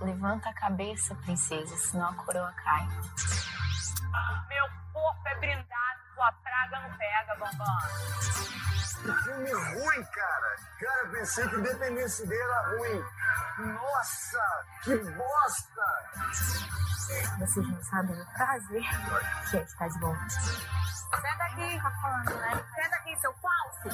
Levanta a cabeça, princesa, senão a coroa cai. Meu corpo é brindado, tua praga não pega, bambam. Que filme ruim, cara. Cara, eu pensei que Independência dele era ruim. Nossa, que bosta! Vocês não sabem o prazer que é estar de volta. Senta aqui, tá falando, né? Senta aqui, seu falso.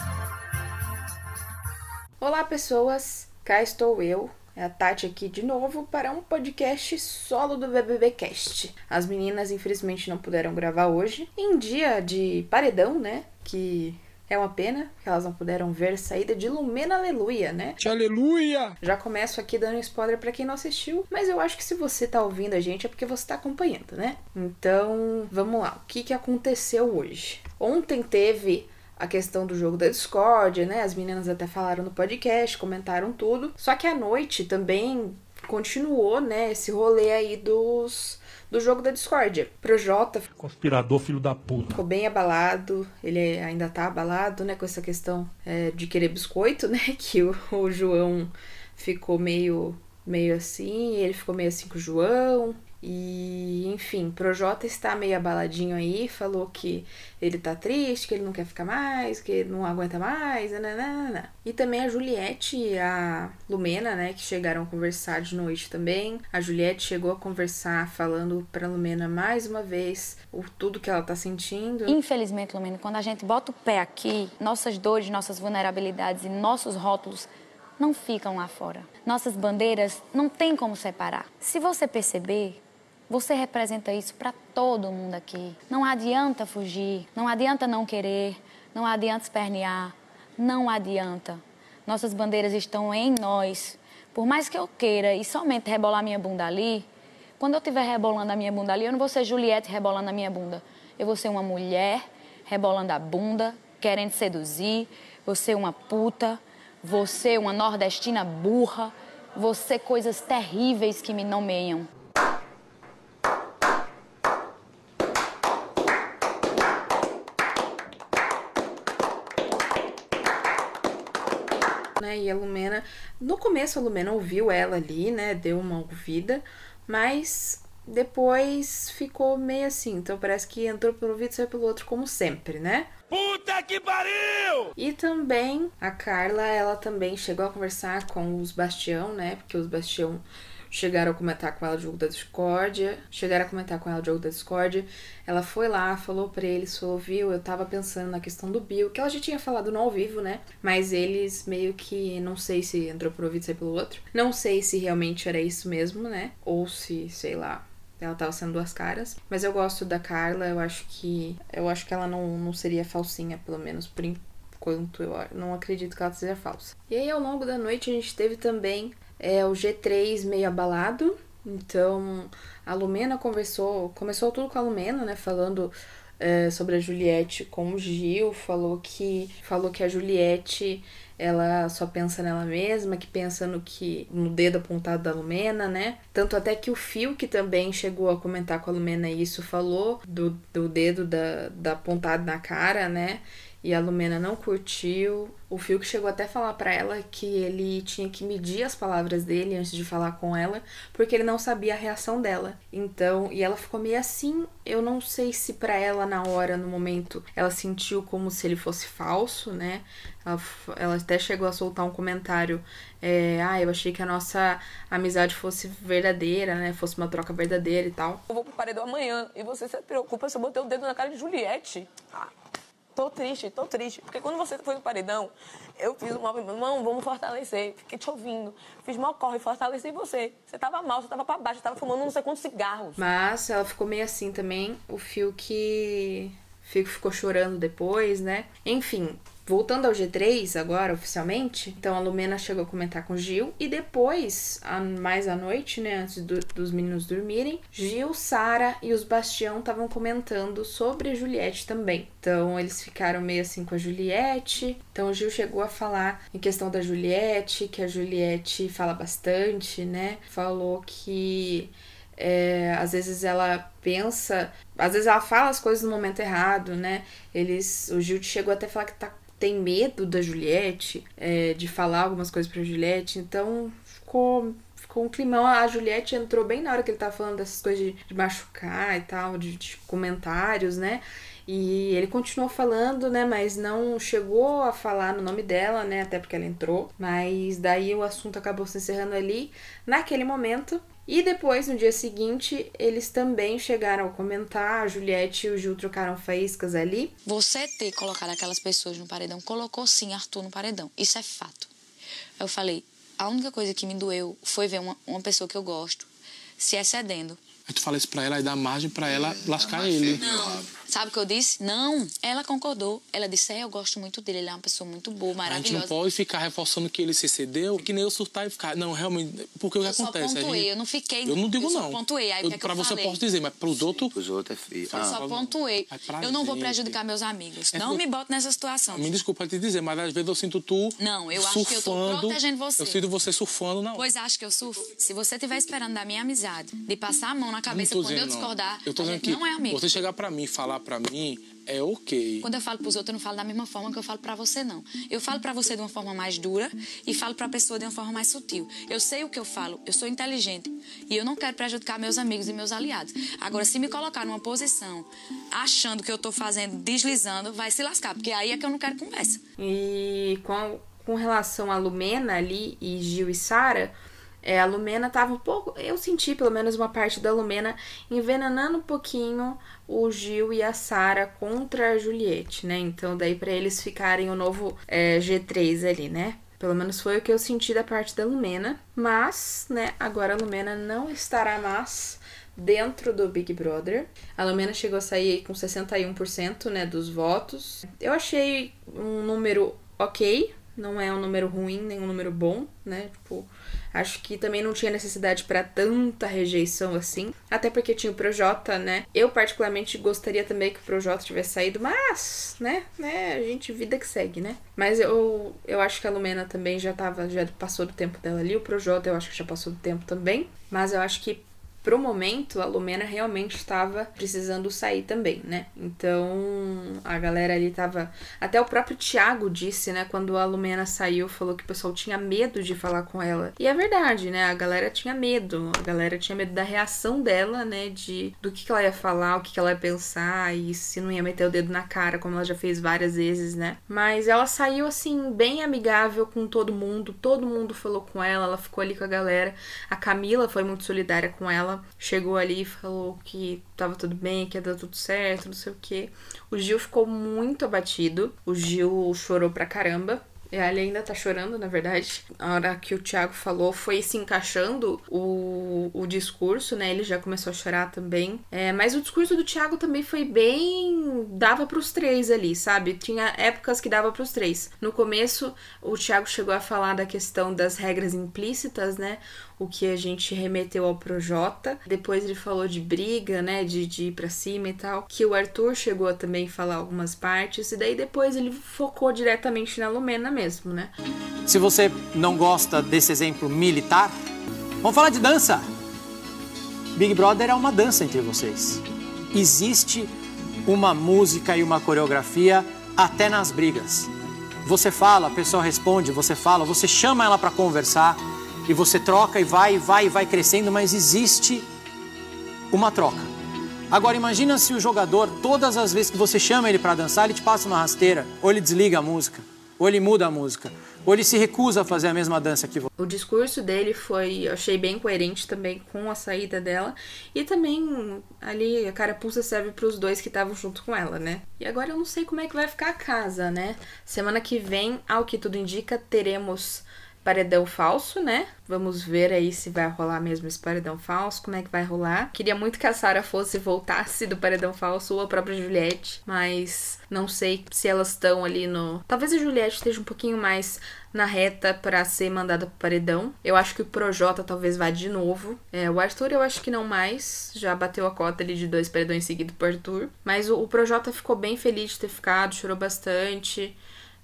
Olá, pessoas. Cá estou eu, é a Tati aqui de novo para um podcast solo do BBBcast. As meninas infelizmente não puderam gravar hoje, em dia de paredão, né? Que é uma pena que elas não puderam ver saída de Lumena Aleluia, né? Aleluia! Já começo aqui dando spoiler para quem não assistiu, mas eu acho que se você tá ouvindo a gente é porque você tá acompanhando, né? Então, vamos lá. O que que aconteceu hoje? Ontem teve a questão do jogo da Discord, né? As meninas até falaram no podcast, comentaram tudo. Só que à noite também continuou, né, esse rolê aí dos do jogo da discórdia. Projota Conspirador, filho da puta. ficou bem abalado, ele ainda tá abalado, né, com essa questão é, de querer biscoito, né, que o, o João ficou meio meio assim, ele ficou meio assim com o João. E, enfim, Projota está meio abaladinho aí, falou que ele tá triste, que ele não quer ficar mais, que ele não aguenta mais, nananana. E também a Juliette e a Lumena, né, que chegaram a conversar de noite também. A Juliette chegou a conversar falando pra Lumena mais uma vez o tudo que ela tá sentindo. Infelizmente, Lumena, quando a gente bota o pé aqui, nossas dores, nossas vulnerabilidades e nossos rótulos não ficam lá fora. Nossas bandeiras não tem como separar. Se você perceber, você representa isso para todo mundo aqui. Não adianta fugir, não adianta não querer, não adianta espernear, não adianta. Nossas bandeiras estão em nós. Por mais que eu queira e somente rebolar minha bunda ali, quando eu estiver rebolando a minha bunda ali, eu não vou ser Juliette rebolando a minha bunda. Eu vou ser uma mulher rebolando a bunda, querendo seduzir, vou ser uma puta, vou ser uma nordestina burra, vou ser coisas terríveis que me nomeiam. Né? E a Lumena, no começo a Lumena ouviu ela ali, né? Deu uma ouvida, mas depois ficou meio assim. Então parece que entrou pelo ouvido e saiu pelo outro, como sempre, né? Puta que pariu! E também a Carla, ela também chegou a conversar com os Bastião, né? Porque os Bastião chegaram a comentar com ela o jogo da discórdia, chegaram a comentar com ela o jogo da discórdia. Ela foi lá, falou pra eles, falou, viu, eu tava pensando na questão do Bill, que ela já tinha falado no ao vivo, né? Mas eles meio que, não sei se entrou por ouvido e saiu pelo outro. Não sei se realmente era isso mesmo, né? Ou se, sei lá, ela tava sendo duas caras. Mas eu gosto da Carla, eu acho que. Eu acho que ela não, não seria falsinha, pelo menos por enquanto. Eu não acredito que ela seja falsa. E aí, ao longo da noite, a gente teve também é, o G3 meio abalado. Então, a Lumena conversou. Começou tudo com a Lumena, né? Falando é, sobre a Juliette com o Gil. Falou que, falou que a Juliette ela só pensa nela mesma, que pensa no que no dedo apontado da Lumena, né? Tanto até que o Fio, que também chegou a comentar com a Lumena isso, falou do, do dedo da, da apontado na cara, né? E a Lumena não curtiu. O Phil que chegou até a falar pra ela que ele tinha que medir as palavras dele antes de falar com ela, porque ele não sabia a reação dela. Então, e ela ficou meio assim. Eu não sei se pra ela na hora, no momento, ela sentiu como se ele fosse falso, né? Ela, ela até chegou a soltar um comentário. É, ah, eu achei que a nossa amizade fosse verdadeira, né? Fosse uma troca verdadeira e tal. Eu vou pro paredão amanhã e você se preocupa se eu botei o dedo na cara de Juliette. Ah, tô triste, tô triste. Porque quando você foi no paredão, eu fiz um movimento, não, vamos fortalecer. Fiquei te ouvindo. Fiz mal corre, fortaleci você. Você tava mal, você tava pra baixo, você tava fumando não sei quantos cigarros. Mas ela ficou meio assim também. O Fio que Fico ficou chorando depois, né? Enfim, Voltando ao G3 agora, oficialmente, então a Lumena chegou a comentar com o Gil e depois, a- mais à noite, né, antes do- dos meninos dormirem, Gil, Sara e os Bastião estavam comentando sobre a Juliette também. Então eles ficaram meio assim com a Juliette. Então o Gil chegou a falar em questão da Juliette, que a Juliette fala bastante, né? Falou que é, às vezes ela pensa, às vezes ela fala as coisas no momento errado, né? Eles, o Gil chegou até a falar que tá, tem medo da Juliette, é, de falar algumas coisas pra Juliette, então ficou ficou um climão. A Juliette entrou bem na hora que ele tava falando dessas coisas de, de machucar e tal, de, de comentários, né? E ele continuou falando, né? Mas não chegou a falar no nome dela, né? Até porque ela entrou. Mas daí o assunto acabou se encerrando ali, naquele momento. E depois, no dia seguinte, eles também chegaram a comentar. A Juliette e o Gil trocaram faíscas ali. Você ter colocado aquelas pessoas no paredão colocou sim Arthur no paredão. Isso é fato. Eu falei, a única coisa que me doeu foi ver uma, uma pessoa que eu gosto se excedendo. Aí tu fala isso pra ela e dá margem pra ela lascar ele. Sabe o que eu disse? Não. Ela concordou. Ela disse, é, eu gosto muito dele, ele é uma pessoa muito boa, A gente maravilhosa. não pode ficar reforçando que ele se excedeu, que nem eu surtar e ficar. Não, realmente, porque o que Eu só acontece? A pontuei, gente- eu não fiquei- Eu não digo eu só não. pontuei, aí Eu- que é pra eu você eu falei? posso dizer, mas pros outros. Os outros é feio. Eu só pontuei. Mas pra Eu não vou prejudicar meus amigos. É não por- me bote nessa situação. Me desculpa te dizer, mas às vezes eu sinto tu. Não, eu acho que eu tô surfando. protegendo você. Eu sinto você surfando, não. Pois acho que eu surfo. Se você estiver esperando da minha amizade, de passar a mão na cabeça quando eu discordar, Eu tô dizendo que não é amigo. você chegar pra mim e falar pra mim é ok. Quando eu falo pros outros, eu não falo da mesma forma que eu falo pra você, não. Eu falo pra você de uma forma mais dura e falo pra pessoa de uma forma mais sutil. Eu sei o que eu falo, eu sou inteligente e eu não quero prejudicar meus amigos e meus aliados. Agora, se me colocar numa posição achando que eu tô fazendo, deslizando, vai se lascar, porque aí é que eu não quero conversa. E com, com relação a Lumena ali e Gil e Sara, é, a Lumena tava um pouco. Eu senti pelo menos uma parte da Lumena envenenando um pouquinho o Gil e a Sara contra a Juliette, né? Então, daí pra eles ficarem o novo é, G3 ali, né? Pelo menos foi o que eu senti da parte da Lumena. Mas, né, agora a Lumena não estará mais dentro do Big Brother. A Lumena chegou a sair com 61%, né, dos votos. Eu achei um número ok, não é um número ruim, nem um número bom, né? Tipo, acho que também não tinha necessidade para tanta rejeição assim, até porque tinha o Projota, né? Eu particularmente gostaria também que o Projota tivesse saído, mas, né, né, a gente vida que segue, né? Mas eu eu acho que a Lumena também já tava, já passou do tempo dela ali, o Projota eu acho que já passou do tempo também, mas eu acho que pro momento, a Lumena realmente estava precisando sair também, né? Então, a galera ali tava. Até o próprio Thiago disse, né? Quando a Lumena saiu, falou que o pessoal tinha medo de falar com ela. E é verdade, né? A galera tinha medo. A galera tinha medo da reação dela, né? De do que, que ela ia falar, o que, que ela ia pensar e se não ia meter o dedo na cara, como ela já fez várias vezes, né? Mas ela saiu, assim, bem amigável com todo mundo. Todo mundo falou com ela, ela ficou ali com a galera. A Camila foi muito solidária com ela chegou ali e falou que tava tudo bem, que ia dar tudo certo, não sei o que. O Gil ficou muito abatido. O Gil chorou pra caramba. E ele ainda tá chorando, na verdade. A hora que o Thiago falou, foi se encaixando o, o discurso, né? Ele já começou a chorar também. É, mas o discurso do Thiago também foi bem. dava pros três ali, sabe? Tinha épocas que dava pros três. No começo, o Thiago chegou a falar da questão das regras implícitas, né? O que a gente remeteu ao Projota. Depois ele falou de briga, né? De, de ir pra cima e tal. Que o Arthur chegou a também falar algumas partes. E daí depois ele focou diretamente na Lumena mesmo, né? Se você não gosta desse exemplo militar, vamos falar de dança. Big Brother é uma dança entre vocês. Existe uma música e uma coreografia até nas brigas. Você fala, a pessoa responde, você fala, você chama ela para conversar e você troca e vai, e vai, e vai crescendo, mas existe uma troca. Agora imagina se o jogador, todas as vezes que você chama ele para dançar, ele te passa uma rasteira, ou ele desliga a música, ou ele muda a música, ou ele se recusa a fazer a mesma dança que você. O discurso dele foi, eu achei bem coerente também com a saída dela. E também ali a carapuça serve para os dois que estavam junto com ela, né? E agora eu não sei como é que vai ficar a casa, né? Semana que vem, ao que tudo indica, teremos paredão falso, né? Vamos ver aí se vai rolar mesmo esse paredão falso, como é que vai rolar. Queria muito que a Sarah fosse voltasse do paredão falso ou a própria Juliette, mas não sei se elas estão ali no. Talvez a Juliette esteja um pouquinho mais na reta para ser mandada pro paredão. Eu acho que o Projota talvez vá de novo. É, o Arthur eu acho que não mais, já bateu a cota ali de dois paredões seguidos pro Arthur. Mas o, o Projota ficou bem feliz de ter ficado, chorou bastante.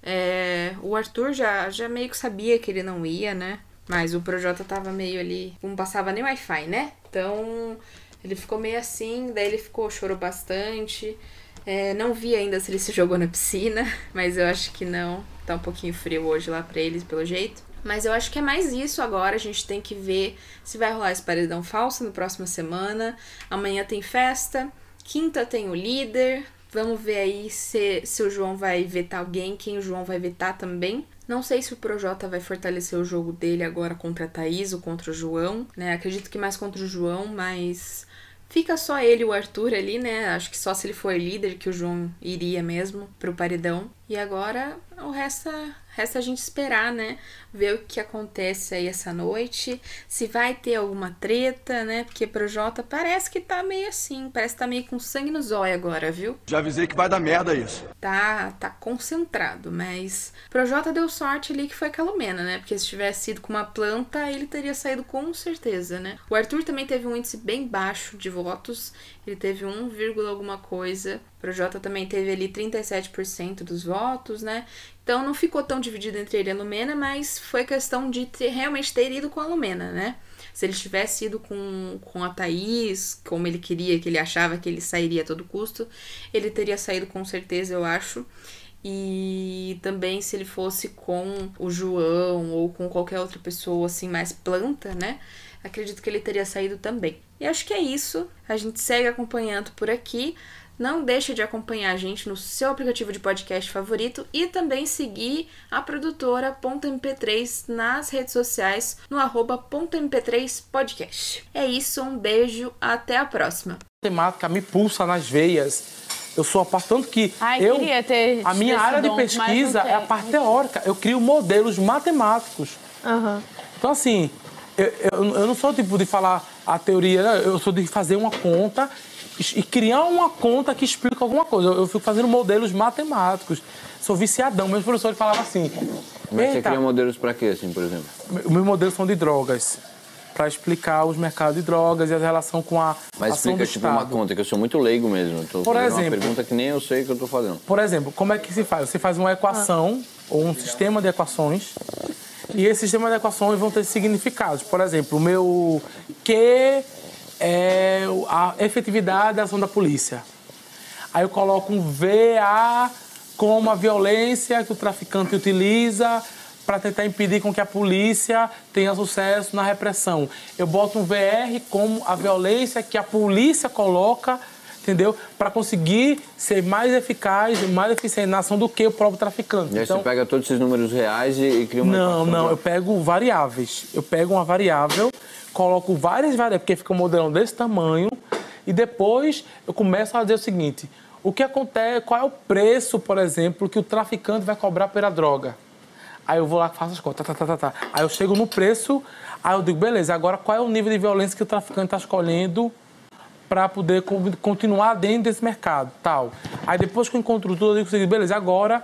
É, o Arthur já, já meio que sabia que ele não ia, né? Mas o Projota tava meio ali. Não passava nem Wi-Fi, né? Então ele ficou meio assim, daí ele ficou, chorou bastante. É, não vi ainda se ele se jogou na piscina, mas eu acho que não. Tá um pouquinho frio hoje lá pra eles, pelo jeito. Mas eu acho que é mais isso agora. A gente tem que ver se vai rolar esse paredão falso na próxima semana. Amanhã tem festa. Quinta tem o líder. Vamos ver aí se, se o João vai vetar alguém, quem o João vai vetar também. Não sei se o Projota vai fortalecer o jogo dele agora contra a Thaís ou contra o João, né? Acredito que mais contra o João, mas fica só ele e o Arthur ali, né? Acho que só se ele for líder que o João iria mesmo pro paredão. E agora o resto Resta a gente esperar, né? Ver o que acontece aí essa noite. Se vai ter alguma treta, né? Porque pro Jota parece que tá meio assim. Parece que tá meio com sangue no zóio agora, viu? Já avisei que vai dar merda isso. Tá, tá concentrado, mas pro Jota deu sorte ali que foi a Calomena, né? Porque se tivesse sido com uma planta, ele teria saído com certeza, né? O Arthur também teve um índice bem baixo de votos. Ele teve 1, alguma coisa. O Projota também teve ali 37% dos votos, né? Então não ficou tão dividido entre ele e a Lumena, mas foi questão de ter, realmente ter ido com a Lumena, né? Se ele tivesse ido com, com a Thaís, como ele queria, que ele achava que ele sairia a todo custo, ele teria saído com certeza, eu acho. E também se ele fosse com o João ou com qualquer outra pessoa assim mais planta, né? Acredito que ele teria saído também. E acho que é isso. A gente segue acompanhando por aqui. Não deixe de acompanhar a gente no seu aplicativo de podcast favorito e também seguir a produtora .mp3 nas redes sociais no arroba .mp3podcast. É isso, um beijo, até a próxima. A temática me pulsa nas veias. Eu sou a parte tanto que Ai, eu queria ter a minha área de dom, mas pesquisa é a parte teórica. Eu crio modelos matemáticos. Então assim, eu, eu, eu não sou o tipo de falar a teoria, eu sou de fazer uma conta e criar uma conta que explica alguma coisa. Eu, eu fico fazendo modelos matemáticos. Sou viciadão. Meus professores falavam assim. Mas você "Eita, cria modelos pra quê, assim, por exemplo? Os meus modelos são de drogas. Para explicar os mercados de drogas e a relação com a Mas ação explica do tipo Estado. uma conta, que eu sou muito leigo mesmo. Tô Por exemplo- uma pergunta que nem eu sei que eu tô fazendo. Por exemplo, como é que se faz? Você faz uma equação ou um sistema de equações e esse sistema de equações vão ter significados. Por exemplo, o meu Q é a efetividade da ação da polícia. Aí eu coloco um VA como a violência que o traficante utiliza para tentar impedir com que a polícia tenha sucesso na repressão. Eu boto um VR como a violência que a polícia coloca, entendeu? Para conseguir ser mais eficaz, mais eficiente na ação do que o próprio traficante. E aí Então, você pega todos esses números reais e, e cria uma não, não, eu pego variáveis. Eu pego uma variável, coloco várias variáveis, porque fica um modelão desse tamanho, e depois eu começo a dizer o seguinte: o que acontece, qual é o preço, por exemplo, que o traficante vai cobrar pela droga? Aí eu vou lá, faço as contas, tá, tá, tá, tá. Aí eu chego no preço, aí eu digo, beleza, agora qual é o nível de violência que o traficante está escolhendo para poder co- continuar dentro desse mercado, tal. Aí depois que eu encontro tudo, eu digo beleza, agora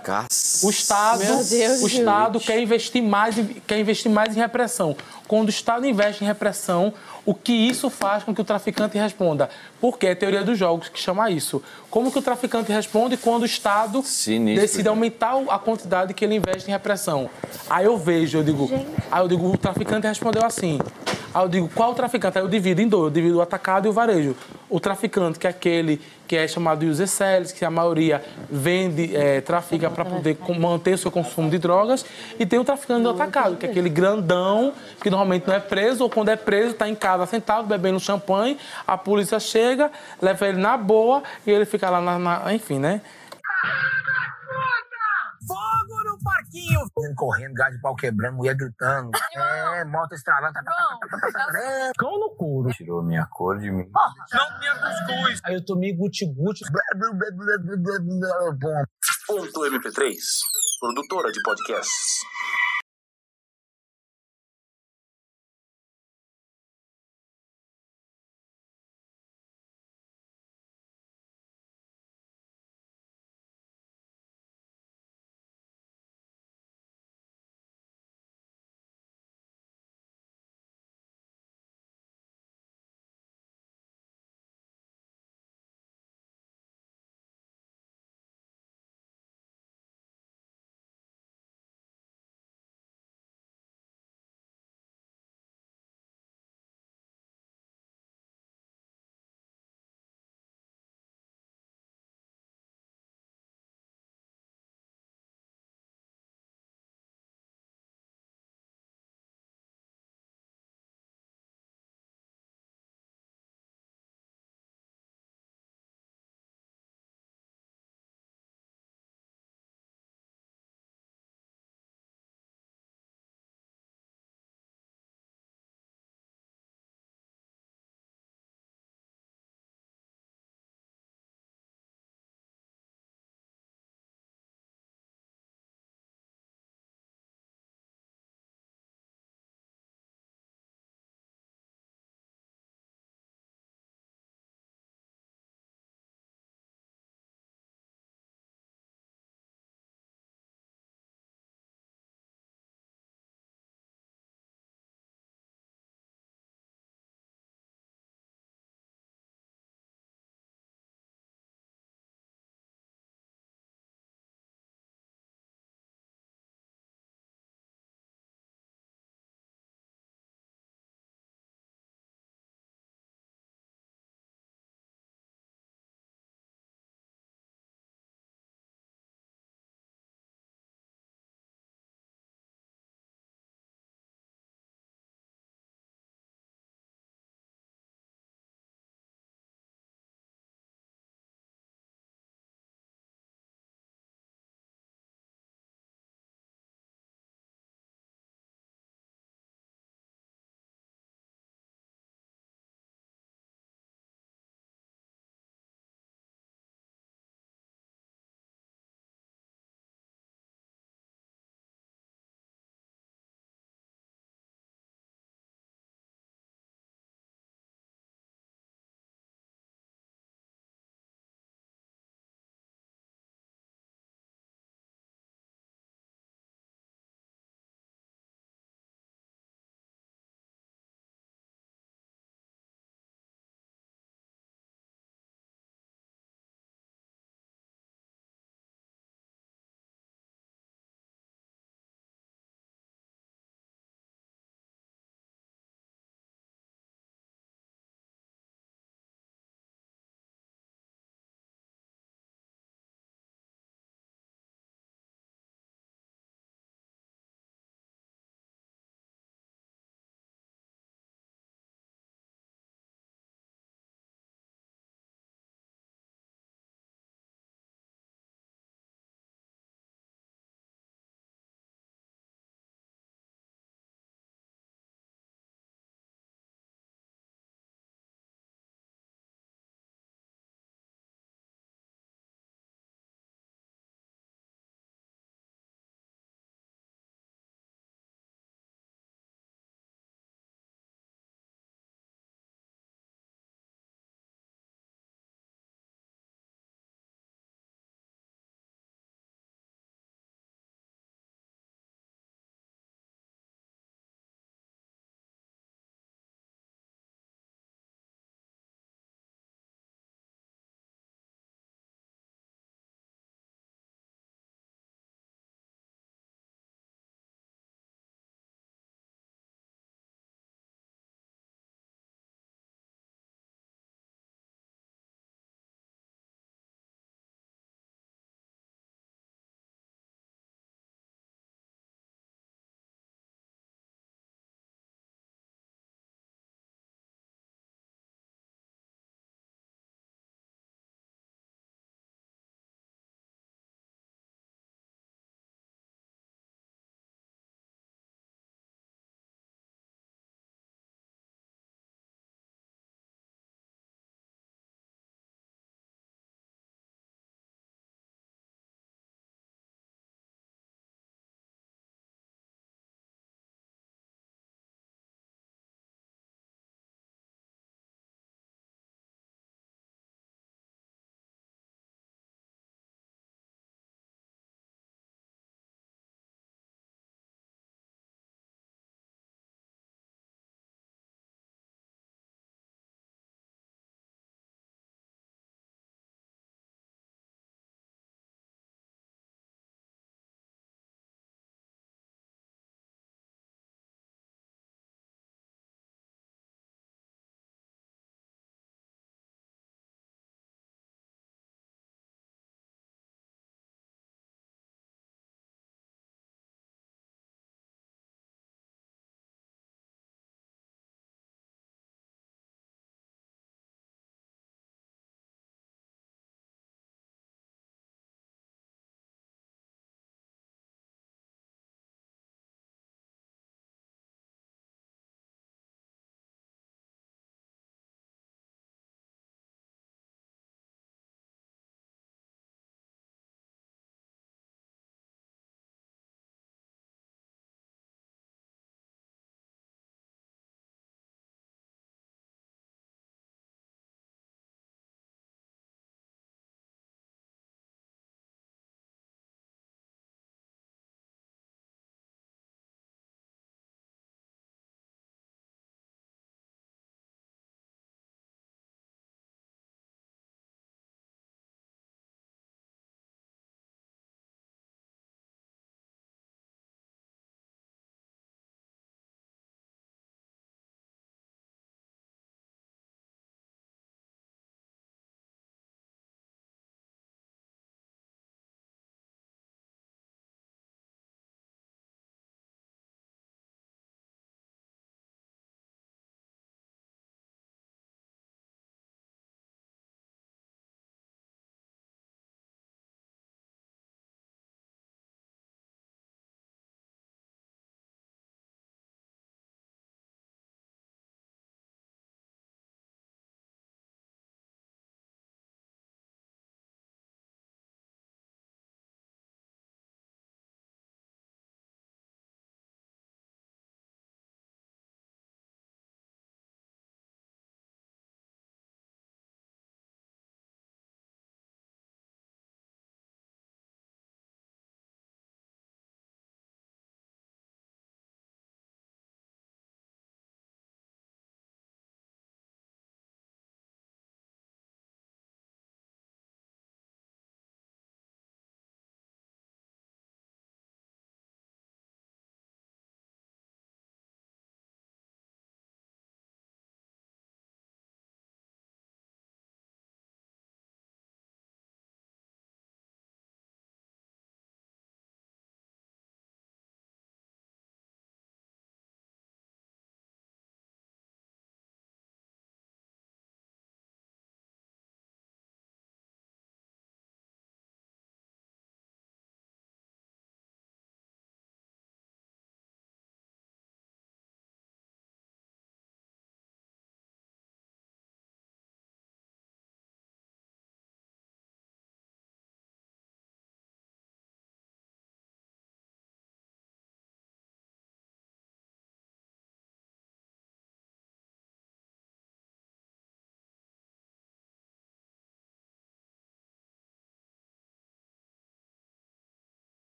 o Estado, Deus, o Estado gente. quer investir mais, quer investir mais em repressão. Quando o Estado investe em repressão, o que isso faz com que o traficante responda? Porque é a teoria dos jogos que chama isso. Como que o traficante responde quando o Estado Sinistro, decide gente. aumentar a quantidade que ele investe em repressão? Aí eu vejo, eu digo, aí eu digo, o traficante respondeu assim. Aí eu digo, qual o traficante? Aí eu divido em dois, eu divido o atacado e o varejo. O traficante, que é aquele que é chamado de user sellers, que a maioria vende, é, trafica para poder manter o seu consumo de drogas. E tem o traficante do atacado, que é aquele grandão, que normalmente não é preso, ou quando é preso, está em casa sentado, bebendo champanhe, a polícia chega, leva ele na boa e ele fica lá na. na- enfim, né? Correndo, gás de pau quebrando, mulher gritando. É, moto estralando. tá, tá, tá, tá, tá, tá, tá. Cão no couro. Tirou minha cor de mim. Não tinha cuscuz. Aí eu tomei guti-guti. Ponto MP3, produtora de podcasts.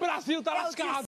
Brasil tá É lascado.